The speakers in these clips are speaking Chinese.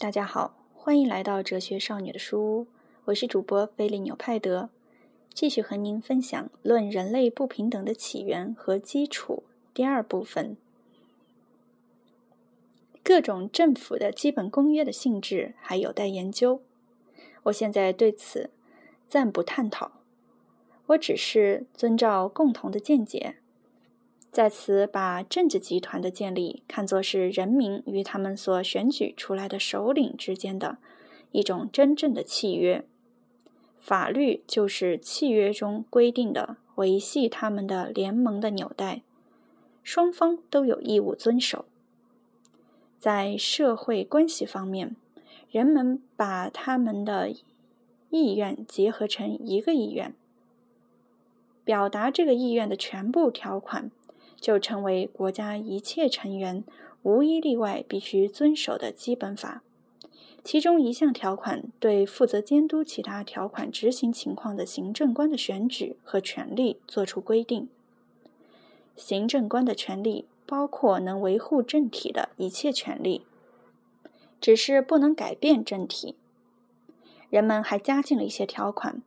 大家好，欢迎来到哲学少女的书屋，我是主播菲利纽派德，继续和您分享《论人类不平等的起源和基础》第二部分。各种政府的基本公约的性质还有待研究，我现在对此暂不探讨，我只是遵照共同的见解。在此，把政治集团的建立看作是人民与他们所选举出来的首领之间的一种真正的契约。法律就是契约中规定的维系他们的联盟的纽带，双方都有义务遵守。在社会关系方面，人们把他们的意愿结合成一个意愿，表达这个意愿的全部条款。就成为国家一切成员无一例外必须遵守的基本法。其中一项条款对负责监督其他条款执行情况的行政官的选举和权利作出规定。行政官的权利包括能维护政体的一切权利，只是不能改变政体。人们还加进了一些条款，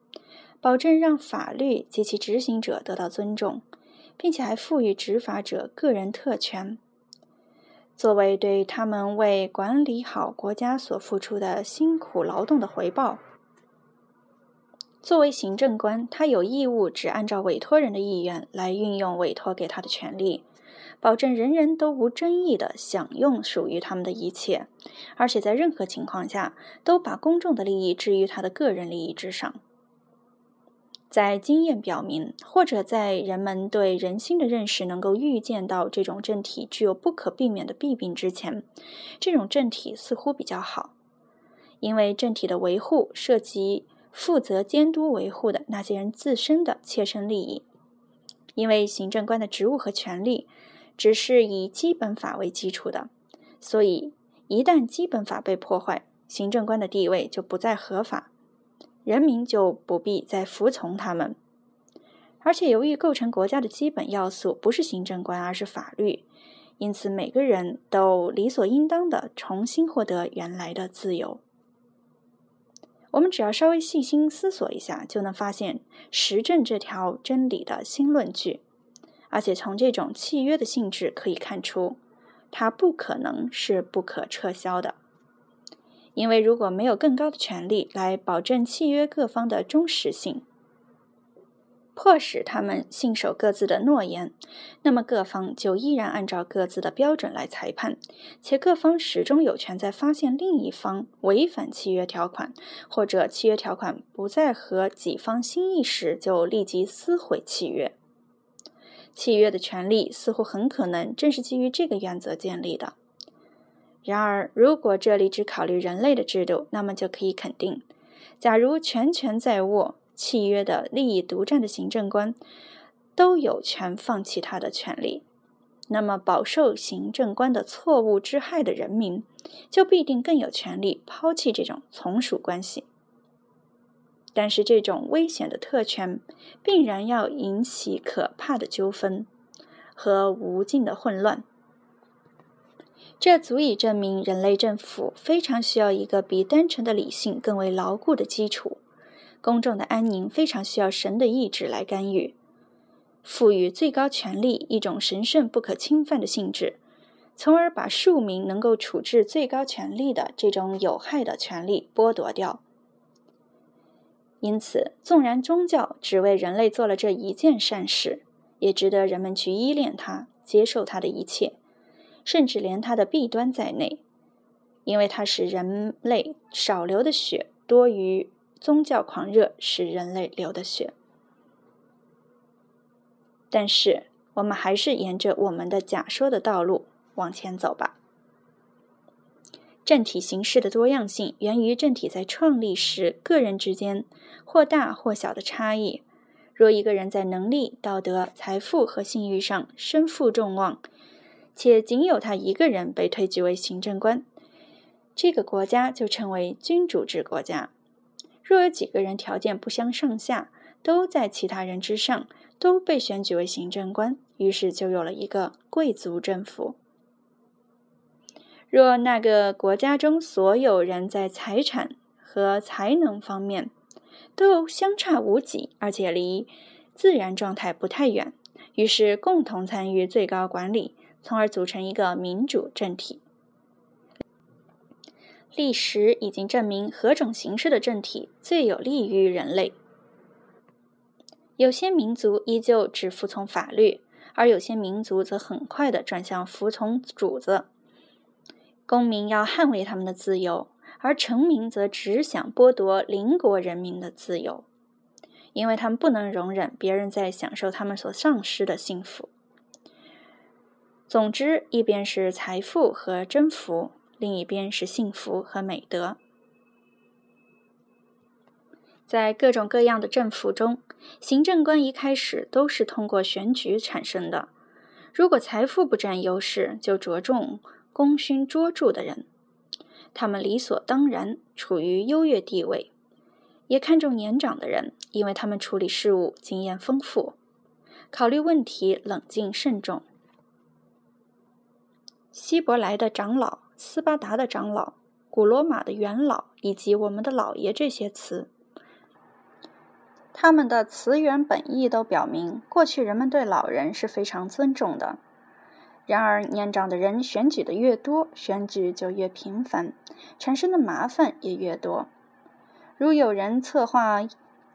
保证让法律及其执行者得到尊重。并且还赋予执法者个人特权，作为对他们为管理好国家所付出的辛苦劳动的回报。作为行政官，他有义务只按照委托人的意愿来运用委托给他的权利，保证人人都无争议地享用属于他们的一切，而且在任何情况下都把公众的利益置于他的个人利益之上。在经验表明，或者在人们对人心的认识能够预见到这种政体具有不可避免的弊病之前，这种政体似乎比较好，因为政体的维护涉及负责监督维护的那些人自身的切身利益。因为行政官的职务和权力只是以基本法为基础的，所以一旦基本法被破坏，行政官的地位就不再合法。人民就不必再服从他们，而且由于构成国家的基本要素不是行政官，而是法律，因此每个人都理所应当的重新获得原来的自由。我们只要稍微细心思索一下，就能发现实证这条真理的新论据，而且从这种契约的性质可以看出，它不可能是不可撤销的。因为如果没有更高的权利来保证契约各方的忠实性，迫使他们信守各自的诺言，那么各方就依然按照各自的标准来裁判，且各方始终有权在发现另一方违反契约条款，或者契约条款不再合己方心意时，就立即撕毁契约。契约的权利似乎很可能正是基于这个原则建立的。然而，如果这里只考虑人类的制度，那么就可以肯定：假如全权在握契约的利益独占的行政官都有权放弃他的权利，那么饱受行政官的错误之害的人民就必定更有权利抛弃这种从属关系。但是，这种危险的特权必然要引起可怕的纠纷和无尽的混乱。这足以证明，人类政府非常需要一个比单纯的理性更为牢固的基础。公众的安宁非常需要神的意志来干预，赋予最高权力一种神圣不可侵犯的性质，从而把庶民能够处置最高权力的这种有害的权利剥夺掉。因此，纵然宗教只为人类做了这一件善事，也值得人们去依恋它，接受它的一切。甚至连它的弊端在内，因为它使人类少流的血多于宗教狂热使人类流的血。但是，我们还是沿着我们的假说的道路往前走吧。政体形式的多样性源于政体在创立时个人之间或大或小的差异。若一个人在能力、道德、财富和信誉上身负众望，且仅有他一个人被推举为行政官，这个国家就称为君主制国家。若有几个人条件不相上下，都在其他人之上，都被选举为行政官，于是就有了一个贵族政府。若那个国家中所有人在财产和才能方面都相差无几，而且离自然状态不太远，于是共同参与最高管理，从而组成一个民主政体。历史已经证明，何种形式的政体最有利于人类。有些民族依旧只服从法律，而有些民族则很快地转向服从主子。公民要捍卫他们的自由，而臣民则只想剥夺邻国人民的自由，因为他们不能容忍别人在享受他们所丧失的幸福。总之，一边是财富和征服。另一边是幸福和美德。在各种各样的政府中，行政官一开始都是通过选举产生的。如果财富不占优势，就着重功勋卓著的人，他们理所当然处于优越地位；也看重年长的人，因为他们处理事务经验丰富，考虑问题冷静慎重。希伯来的长老。斯巴达的长老、古罗马的元老以及我们的老爷这些词，他们的词源本意都表明，过去人们对老人是非常尊重的。然而，年长的人选举的越多，选举就越频繁，产生的麻烦也越多。如有人策划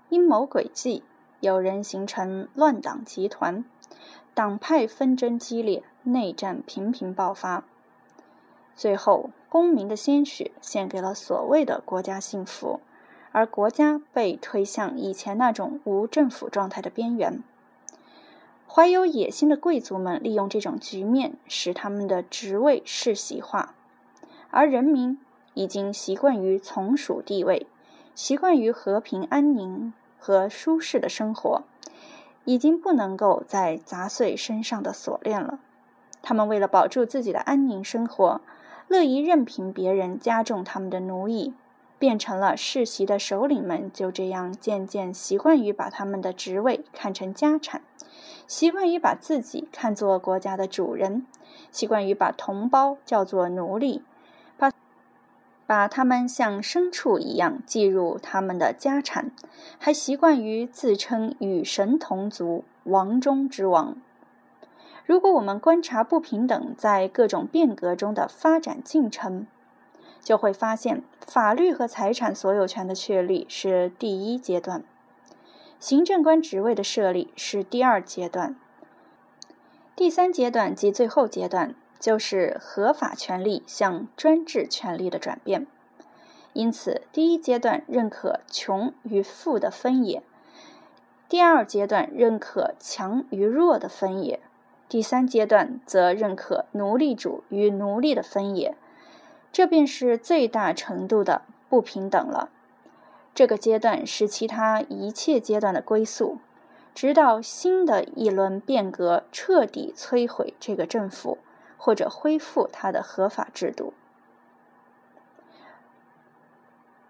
阴谋诡计，有人形成乱党集团，党派纷争激烈，内战频频爆发。最后，公民的鲜血献给了所谓的国家幸福，而国家被推向以前那种无政府状态的边缘。怀有野心的贵族们利用这种局面，使他们的职位世袭化，而人民已经习惯于从属地位，习惯于和平安宁和舒适的生活，已经不能够再砸碎身上的锁链了。他们为了保住自己的安宁生活。乐意任凭别人加重他们的奴役，变成了世袭的首领们，就这样渐渐习惯于把他们的职位看成家产，习惯于把自己看作国家的主人，习惯于把同胞叫做奴隶，把把他们像牲畜一样计入他们的家产，还习惯于自称与神同族，王中之王。如果我们观察不平等在各种变革中的发展进程，就会发现，法律和财产所有权的确立是第一阶段，行政官职位的设立是第二阶段，第三阶段及最后阶段就是合法权利向专制权利的转变。因此，第一阶段认可穷与富的分野，第二阶段认可强与弱的分野。第三阶段则认可奴隶主与奴隶的分野，这便是最大程度的不平等了。这个阶段是其他一切阶段的归宿，直到新的一轮变革彻底摧毁这个政府，或者恢复它的合法制度。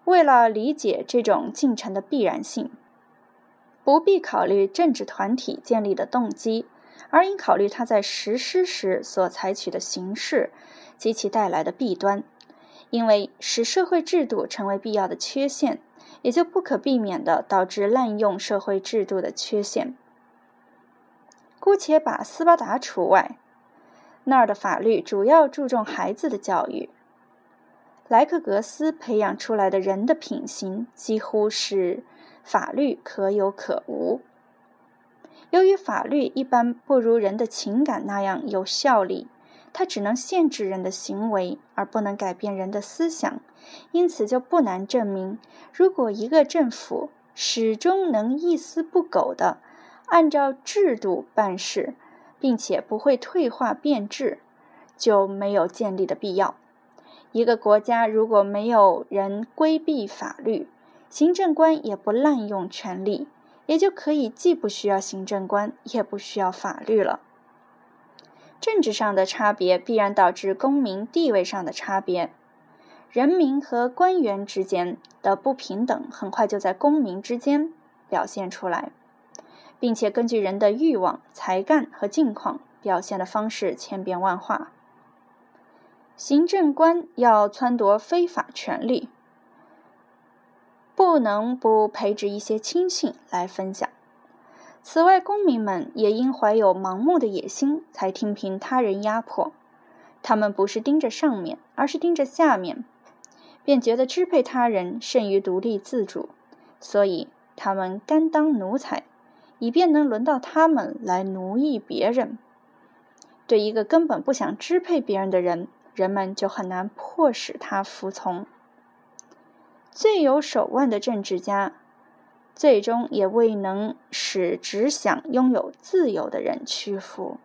为了理解这种进程的必然性，不必考虑政治团体建立的动机。而应考虑它在实施时所采取的形式及其带来的弊端，因为使社会制度成为必要的缺陷，也就不可避免地导致滥用社会制度的缺陷。姑且把斯巴达除外，那儿的法律主要注重孩子的教育。莱克格斯培养出来的人的品行几乎是法律可有可无。由于法律一般不如人的情感那样有效力，它只能限制人的行为，而不能改变人的思想。因此，就不难证明，如果一个政府始终能一丝不苟地按照制度办事，并且不会退化变质，就没有建立的必要。一个国家如果没有人规避法律，行政官也不滥用权力。也就可以既不需要行政官，也不需要法律了。政治上的差别必然导致公民地位上的差别，人民和官员之间的不平等很快就在公民之间表现出来，并且根据人的欲望、才干和境况表现的方式千变万化。行政官要撺夺非法权利，不能不培植一些亲信来分享。此外，公民们也因怀有盲目的野心，才听凭他人压迫。他们不是盯着上面，而是盯着下面，便觉得支配他人胜于独立自主，所以他们甘当奴才，以便能轮到他们来奴役别人。对一个根本不想支配别人的人，人们就很难迫使他服从。最有手腕的政治家，最终也未能使只想拥有自由的人屈服。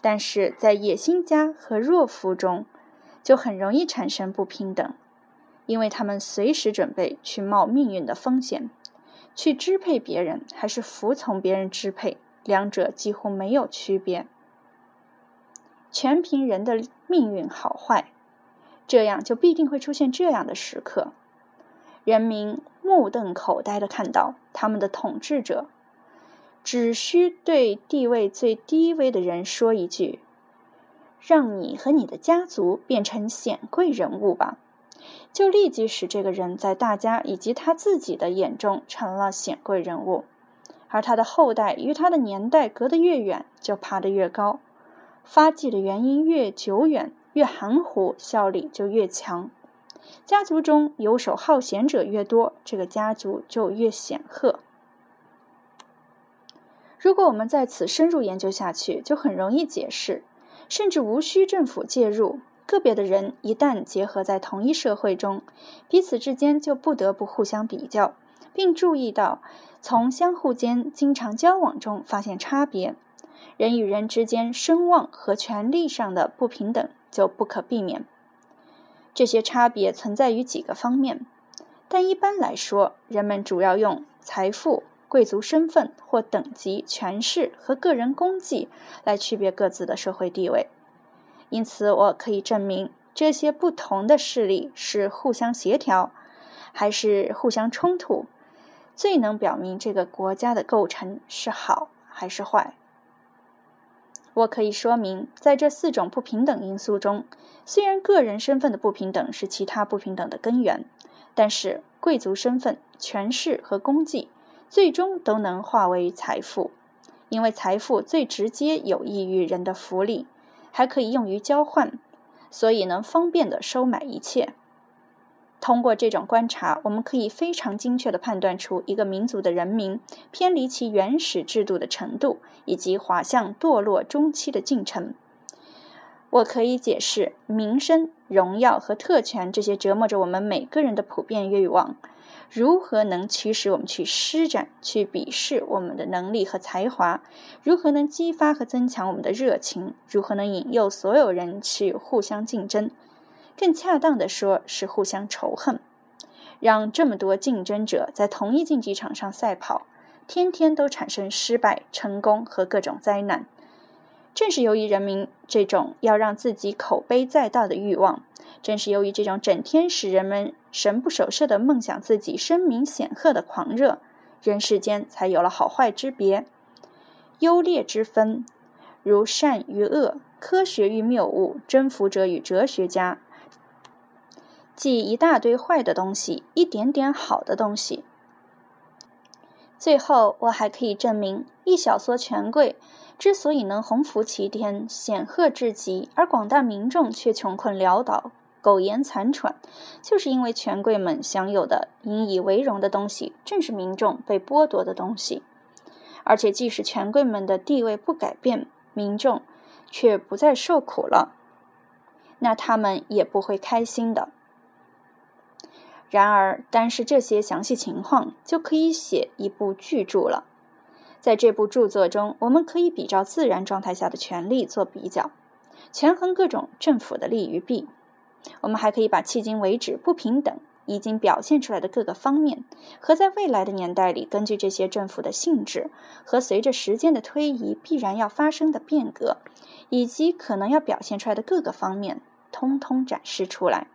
但是在野心家和弱夫中，就很容易产生不平等，因为他们随时准备去冒命运的风险，去支配别人，还是服从别人支配，两者几乎没有区别。全凭人的命运好坏，这样就必定会出现这样的时刻：人民目瞪口呆地看到他们的统治者，只需对地位最低微的人说一句：“让你和你的家族变成显贵人物吧”，就立即使这个人在大家以及他自己的眼中成了显贵人物，而他的后代与他的年代隔得越远，就爬得越高。发迹的原因越久远，越含糊，效力就越强。家族中游手好闲者越多，这个家族就越显赫。如果我们在此深入研究下去，就很容易解释，甚至无需政府介入。个别的人一旦结合在同一社会中，彼此之间就不得不互相比较，并注意到从相互间经常交往中发现差别。人与人之间声望和权力上的不平等就不可避免。这些差别存在于几个方面，但一般来说，人们主要用财富、贵族身份或等级、权势和个人功绩来区别各自的社会地位。因此，我可以证明这些不同的势力是互相协调，还是互相冲突，最能表明这个国家的构成是好还是坏。我可以说明，在这四种不平等因素中，虽然个人身份的不平等是其他不平等的根源，但是贵族身份、权势和功绩最终都能化为财富，因为财富最直接有益于人的福利，还可以用于交换，所以能方便的收买一切。通过这种观察，我们可以非常精确地判断出一个民族的人民偏离其原始制度的程度，以及滑向堕落中期的进程。我可以解释民生、荣耀和特权这些折磨着我们每个人的普遍欲望，如何能驱使我们去施展、去鄙视我们的能力和才华？如何能激发和增强我们的热情？如何能引诱所有人去互相竞争？更恰当的说，是互相仇恨，让这么多竞争者在同一竞技场上赛跑，天天都产生失败、成功和各种灾难。正是由于人民这种要让自己口碑再大的欲望，正是由于这种整天使人们神不守舍的梦想自己声名显赫的狂热，人世间才有了好坏之别、优劣之分，如善与恶、科学与谬误、征服者与哲学家。即一大堆坏的东西，一点点好的东西。最后，我还可以证明，一小撮权贵之所以能鸿福齐天、显赫至极，而广大民众却穷困潦倒、苟延残喘，就是因为权贵们享有的、引以为荣的东西，正是民众被剥夺的东西。而且，即使权贵们的地位不改变，民众却不再受苦了，那他们也不会开心的。然而，单是这些详细情况就可以写一部巨著了。在这部著作中，我们可以比照自然状态下的权力做比较，权衡各种政府的利与弊。我们还可以把迄今为止不平等已经表现出来的各个方面，和在未来的年代里根据这些政府的性质和随着时间的推移必然要发生的变革，以及可能要表现出来的各个方面，通通展示出来。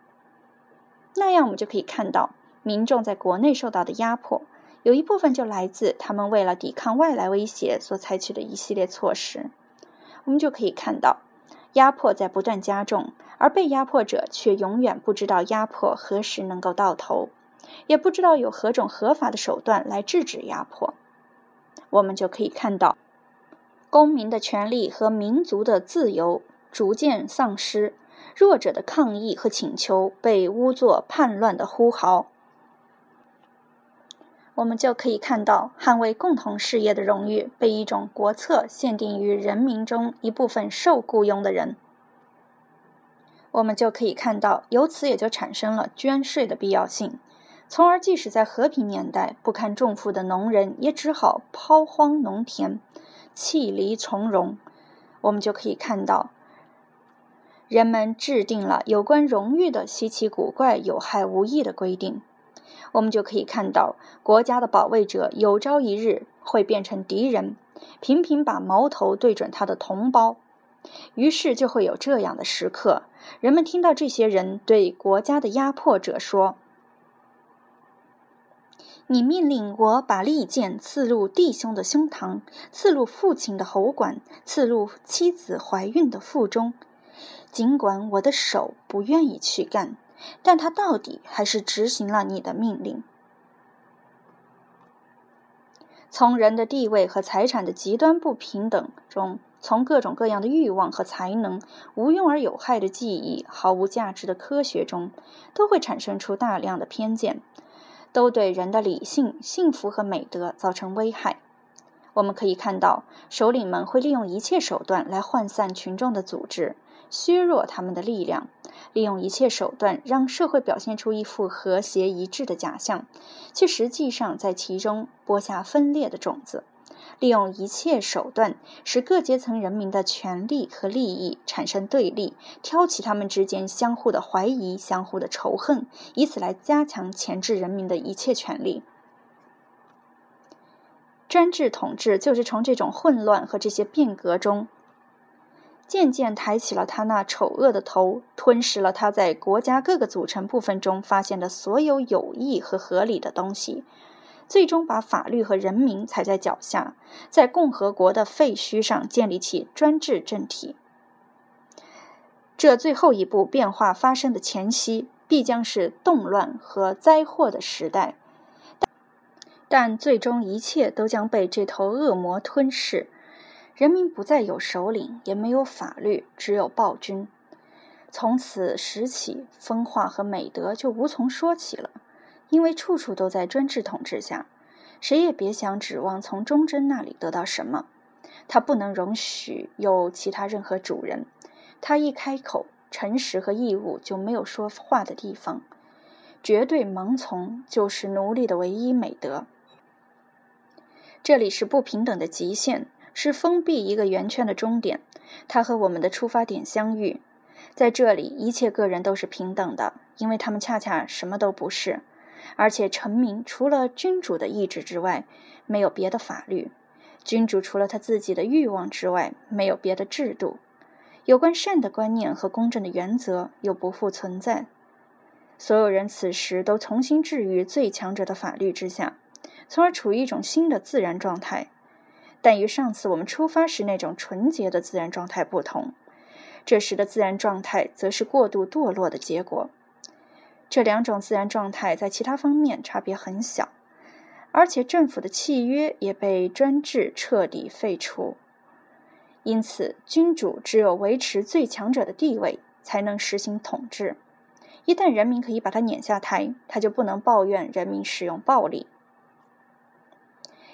那样，我们就可以看到，民众在国内受到的压迫，有一部分就来自他们为了抵抗外来威胁所采取的一系列措施。我们就可以看到，压迫在不断加重，而被压迫者却永远不知道压迫何时能够到头，也不知道有何种合法的手段来制止压迫。我们就可以看到，公民的权利和民族的自由逐渐丧失，弱者的抗议和请求被污作叛乱的呼号。我们就可以看到，捍卫共同事业的荣誉被一种国策限定于人民中一部分受雇佣的人。我们就可以看到，由此也就产生了捐税的必要性，从而即使在和平年代，不堪重负的农人也只好抛荒农田，弃离从戎。我们就可以看到，人们制定了有关荣誉的稀奇古怪、有害无益的规定。我们就可以看到，国家的保卫者有朝一日会变成敌人，频频把矛头对准他的同胞。于是就会有这样的时刻：人们听到这些人对国家的压迫者说：“你命令我把利剑刺入弟兄的胸膛，刺入父亲的喉管，刺入妻子怀孕的腹中。尽管我的手不愿意去干。”但他到底还是执行了你的命令。从人的地位和财产的极端不平等中，从各种各样的欲望和才能、无用而有害的记忆、毫无价值的科学中，都会产生出大量的偏见，都对人的理性、幸福和美德造成危害。我们可以看到，首领们会利用一切手段来涣散群众的组织。削弱他们的力量，利用一切手段让社会表现出一副和谐一致的假象，却实际上在其中播下分裂的种子；利用一切手段使各阶层人民的权利和利益产生对立，挑起他们之间相互的怀疑、相互的仇恨，以此来加强钳制人民的一切权利。专制统治就是从这种混乱和这些变革中。渐渐抬起了他那丑恶的头，吞噬了他在国家各个组成部分中发现的所有有益和合理的东西，最终把法律和人民踩在脚下，在共和国的废墟上建立起专制政体。这最后一步变化发生的前夕，必将是动乱和灾祸的时代，但最终一切都将被这头恶魔吞噬。人民不再有首领，也没有法律，只有暴君。从此时起，风化和美德就无从说起了，因为处处都在专制统治下，谁也别想指望从忠贞那里得到什么。他不能容许有其他任何主人，他一开口，诚实和义务就没有说话的地方。绝对盲从就是奴隶的唯一美德。这里是不平等的极限。是封闭一个圆圈的终点，它和我们的出发点相遇。在这里，一切个人都是平等的，因为他们恰恰什么都不是。而且，臣民除了君主的意志之外，没有别的法律；君主除了他自己的欲望之外，没有别的制度。有关善的观念和公正的原则又不复存在。所有人此时都重新置于最强者的法律之下，从而处于一种新的自然状态。但与上次我们出发时那种纯洁的自然状态不同，这时的自然状态则是过度堕落的结果。这两种自然状态在其他方面差别很小，而且政府的契约也被专制彻底废除。因此，君主只有维持最强者的地位，才能实行统治。一旦人民可以把他撵下台，他就不能抱怨人民使用暴力。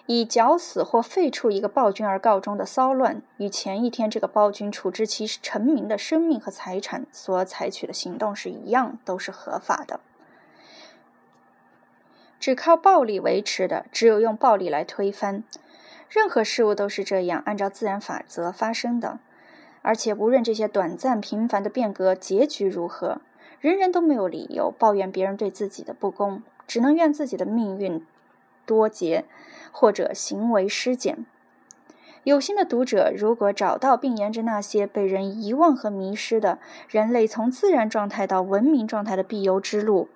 以绞死或废除一个暴君而告终的骚乱，与前一天这个暴君处置其臣民的生命和财产所采取的行动是一样，都是合法的。只靠暴力维持的，只有用暴力来推翻。任何事物都是这样，按照自然法则发生的。而且，无论这些短暂频繁的变革结局如何，人人都没有理由抱怨别人对自己的不公，只能怨自己的命运。多节，或者行为失检。有心的读者，如果找到并沿着那些被人遗忘和迷失的人类从自然状态到文明状态的必由之路，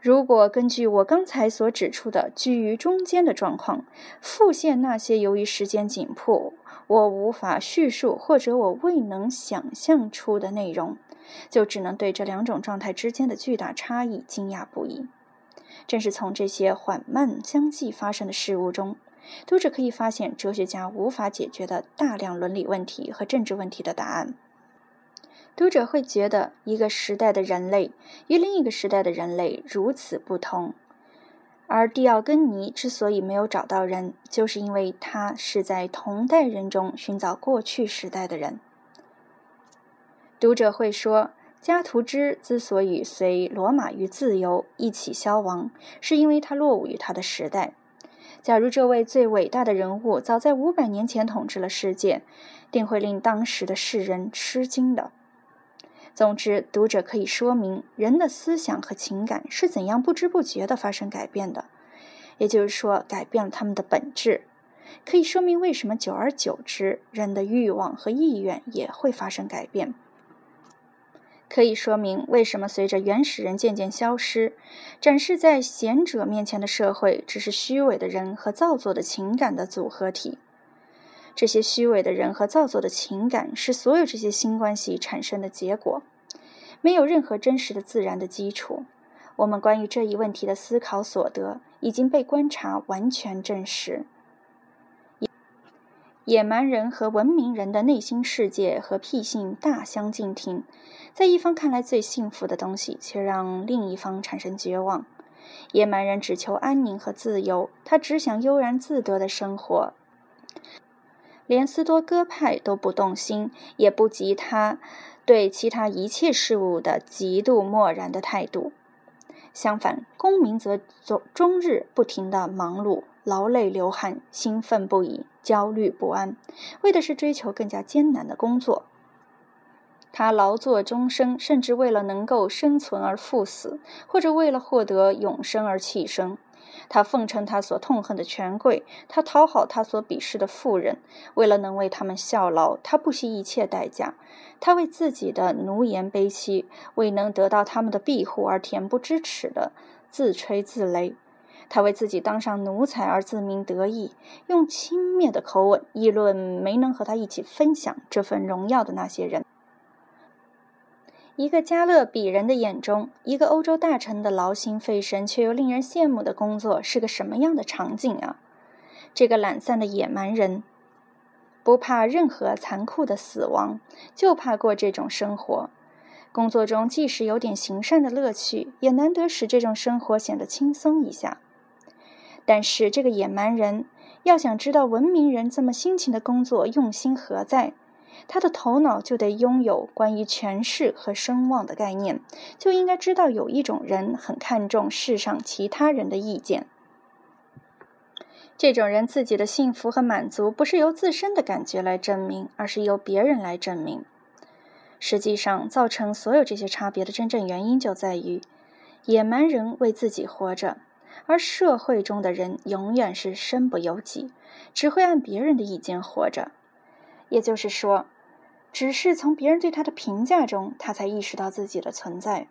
如果根据我刚才所指出的居于中间的状况，复现那些由于时间紧迫我无法叙述或者我未能想象出的内容，就只能对这两种状态之间的巨大差异惊讶不已。正是从这些缓慢相继发生的事物中，读者可以发现哲学家无法解决的大量伦理问题和政治问题的答案。读者会觉得一个时代的人类与另一个时代的人类如此不同，而蒂奥根尼之所以没有找到人，就是因为他是在同代人中寻找过去时代的人。读者会说，加图之之所以随罗马与自由一起消亡，是因为他落伍于他的时代。假如这位最伟大的人物早在五百年前统治了世界，定会令当时的世人吃惊的。总之，读者可以说明人的思想和情感是怎样不知不觉地发生改变的，也就是说，改变了他们的本质。可以说明为什么久而久之，人的欲望和意愿也会发生改变。可以说明为什么随着原始人渐渐消失，展示在贤者面前的社会只是虚伪的人和造作的情感的组合体。这些虚伪的人和造作的情感是所有这些新关系产生的结果，没有任何真实的自然的基础。我们关于这一问题的思考所得已经被观察完全证实。野蛮人和文明人的内心世界和癖性大相径庭，在一方看来最幸福的东西，却让另一方产生绝望。野蛮人只求安宁和自由，他只想悠然自得的生活。连斯多哥派都不动心，也不及他对其他一切事物的极度漠然的态度。相反，公民则终终日不停地忙碌、劳累、流汗、兴奋不已、焦虑不安，为的是追求更加艰难的工作。他劳作终生，甚至为了能够生存而赴死，或者为了获得永生而弃生。他奉承他所痛恨的权贵，他讨好他所鄙视的富人，为了能为他们效劳，他不惜一切代价。他为自己的奴颜卑膝，为能得到他们的庇护而恬不知耻的自吹自擂。他为自己当上奴才而自鸣得意，用轻蔑的口吻议论没能和他一起分享这份荣耀的那些人。一个加勒比人的眼中，一个欧洲大臣的劳心费神却又令人羡慕的工作是个什么样的场景啊？这个懒散的野蛮人，不怕任何残酷的死亡，就怕过这种生活。工作中即使有点行善的乐趣，也难得使这种生活显得轻松一下。但是这个野蛮人要想知道文明人这么辛勤的工作用心何在？他的头脑就得拥有关于权势和声望的概念，就应该知道有一种人很看重世上其他人的意见。这种人自己的幸福和满足不是由自身的感觉来证明，而是由别人来证明。实际上，造成所有这些差别的真正原因就在于，野蛮人为自己活着，而社会中的人永远是身不由己，只会按别人的意见活着。也就是说，只是从别人对他的评价中，他才意识到自己的存在。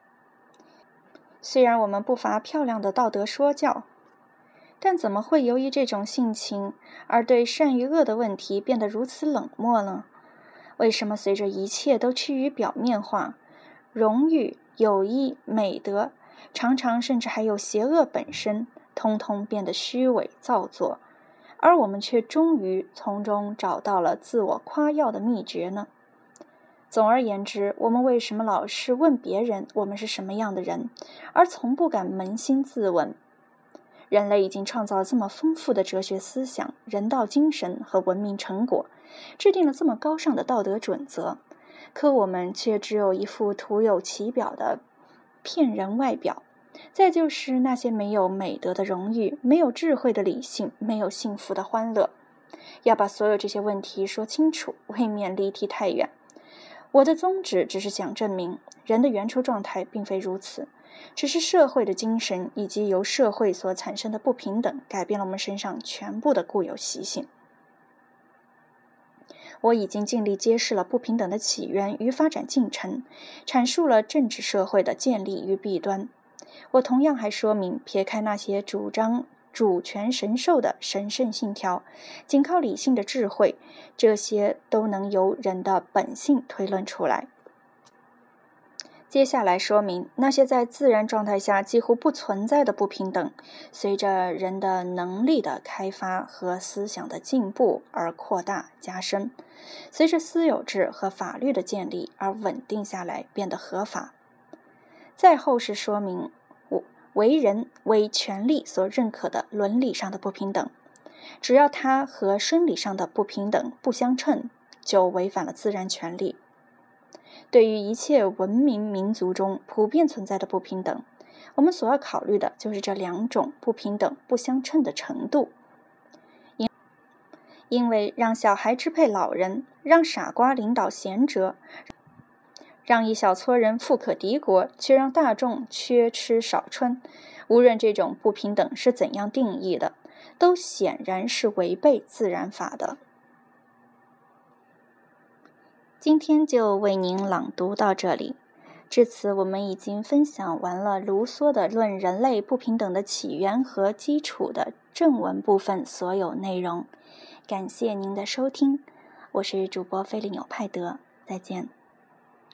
虽然我们不乏漂亮的道德说教，但怎么会由于这种性情而对善与恶的问题变得如此冷漠呢？为什么随着一切都趋于表面化，荣誉、友谊、美德，常常甚至还有邪恶本身，通通变得虚伪造作？而我们却终于从中找到了自我夸耀的秘诀呢？总而言之，我们为什么老是问别人我们是什么样的人，而从不敢扪心自问？人类已经创造了这么丰富的哲学思想、人道精神和文明成果，制定了这么高尚的道德准则，可我们却只有一副徒有其表的骗人外表。再就是那些没有美德的荣誉，没有智慧的理性，没有幸福的欢乐。要把所有这些问题说清楚，未免离题太远。我的宗旨只是想证明，人的原初状态并非如此，只是社会的精神以及由社会所产生的不平等，改变了我们身上全部的固有习性。我已经尽力揭示了不平等的起源与发展进程，阐述了政治社会的建立与弊端。我同样还说明，撇开那些主张主权神授的神圣信条，仅靠理性的智慧，这些都能由人的本性推论出来。接下来说明那些在自然状态下几乎不存在的不平等，随着人的能力的开发和思想的进步而扩大加深，随着私有制和法律的建立而稳定下来，变得合法。再后是说明为人为权利所认可的伦理上的不平等，只要它和生理上的不平等不相称，就违反了自然权利。对于一切文明民族中普遍存在的不平等，我们所要考虑的就是这两种不平等不相称的程度。因因为让小孩支配老人，让傻瓜领导贤者，让一小撮人富可敌国，却让大众缺吃少穿，无论这种不平等是怎样定义的，都显然是违背自然法的。今天就为您朗读到这里。至此，我们已经分享完了卢梭的《论人类不平等的起源和基础》的正文部分所有内容。感谢您的收听，我是主播菲利纽派德，再见。